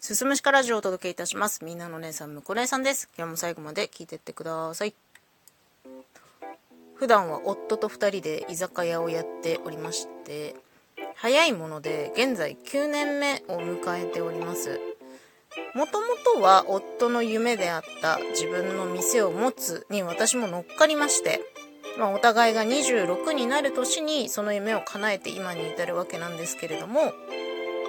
すすむしかラジオをお届けいたします。みんなの姉さん、むこ姉さんです。今日も最後まで聞いてってください。普段は夫と二人で居酒屋をやっておりまして、早いもので現在9年目を迎えております。もともとは夫の夢であった自分の店を持つに私も乗っかりまして、まあ、お互いが26になる年にその夢を叶えて今に至るわけなんですけれども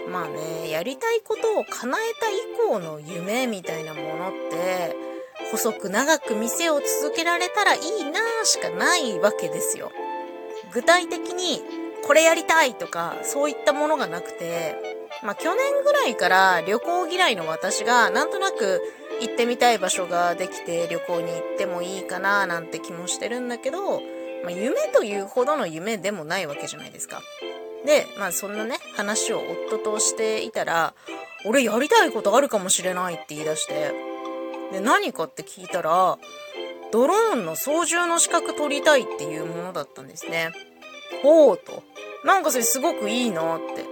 まあねやりたいことを叶えた以降の夢みたいなものって細く長く店を続けられたらいいなしかないわけですよ具体的にこれやりたいとかそういったものがなくてまあ去年ぐらいから旅行嫌いの私がなんとなく行ってみたい場所ができて旅行に行ってもいいかななんて気もしてるんだけど、まあ、夢というほどの夢でもないわけじゃないですか。で、まあそんなね、話を夫としていたら、俺やりたいことあるかもしれないって言い出して、で、何かって聞いたら、ドローンの操縦の資格取りたいっていうものだったんですね。ほうと。なんかそれすごくいいなって。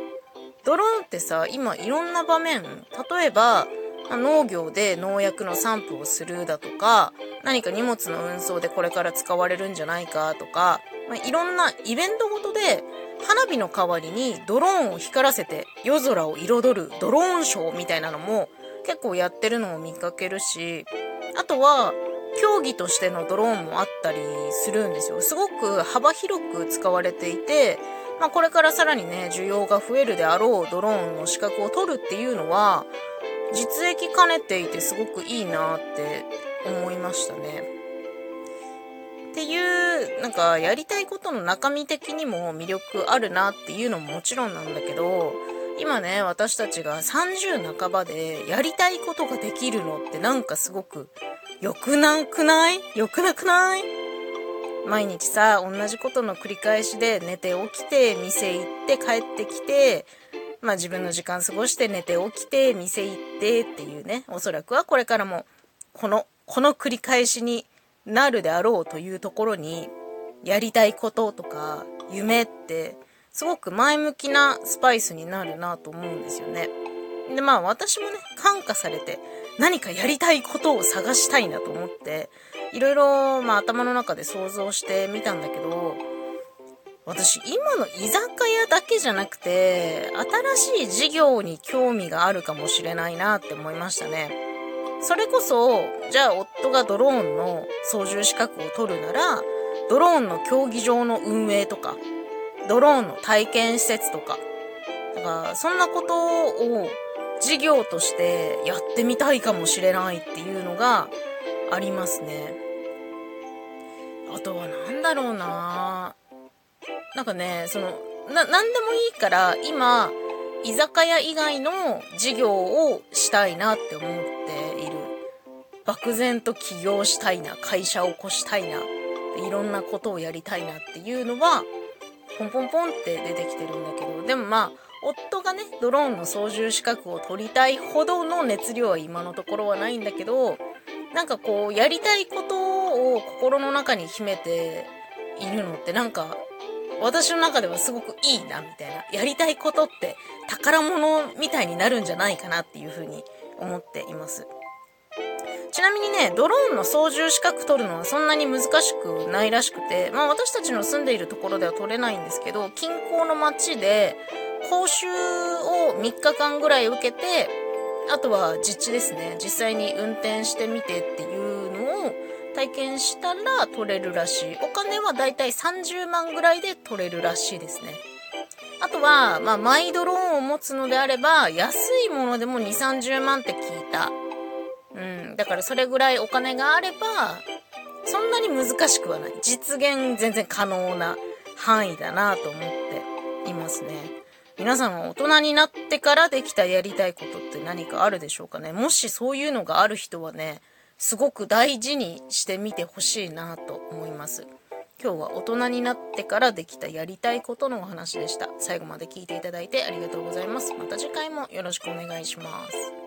ドローンってさ、今いろんな場面、例えば、農業で農薬の散布をするだとか、何か荷物の運送でこれから使われるんじゃないかとか、まあ、いろんなイベントごとで花火の代わりにドローンを光らせて夜空を彩るドローンショーみたいなのも結構やってるのを見かけるし、あとは競技としてのドローンもあったりするんですよ。すごく幅広く使われていて、まあこれからさらにね、需要が増えるであろうドローンの資格を取るっていうのは、実益兼ねていてすごくいいなって思いましたね。っていう、なんかやりたいことの中身的にも魅力あるなっていうのももちろんなんだけど、今ね、私たちが30半ばでやりたいことができるのってなんかすごく良くなくない？良くなくない？毎日さ、同じことの繰り返しで寝て起きて、店行って帰ってきて、まあ自分の時間過ごして寝て起きて店行ってっていうねおそらくはこれからもこのこの繰り返しになるであろうというところにやりたいこととか夢ってすごく前向きなスパイスになるなと思うんですよね。でまあ私もね感化されて何かやりたいことを探したいなと思っていろいろまあ頭の中で想像してみたんだけど私今の居酒屋だけじゃなくて新しい事業に興味があるかもしれないなって思いましたねそれこそじゃあ夫がドローンの操縦資格を取るならドローンの競技場の運営とかドローンの体験施設とかだからそんなことを事業としてやってみたいかもしれないっていうのがありますね。あとは何だろうな。なんかね、その、な、なんでもいいから、今、居酒屋以外の事業をしたいなって思っている。漠然と起業したいな、会社を起こしたいな、いろんなことをやりたいなっていうのは、ポンポンポンって出てきてるんだけど、でもまあ、夫がね、ドローンの操縦資格を取りたいほどの熱量は今のところはないんだけど、なんかこう、やりたいことを心の中に秘めているのってなんか、私の中ではすごくいいなみたいな。やりたいことって宝物みたいになるんじゃないかなっていうふうに思っています。ちなみにねドローンの操縦資格取るのはそんなに難しくないらしくてまあ私たちの住んでいるところでは取れないんですけど近郊の町で講習を3日間ぐらい受けてあとは実地ですね。実際に運転してみてっていう体験したら取れるらしい。お金はだいたい30万ぐらいで取れるらしいですね。あとは、まあ、マイドローンを持つのであれば、安いものでも2、30万って聞いた。うん。だからそれぐらいお金があれば、そんなに難しくはない。実現全然可能な範囲だなと思っていますね。皆さんは大人になってからできたやりたいことって何かあるでしょうかね。もしそういうのがある人はね、すごく大事にしてみてほしいなと思います。今日は大人になってからできたやりたいことのお話でした。最後まで聞いていただいてありがとうございます。また次回もよろしくお願いします。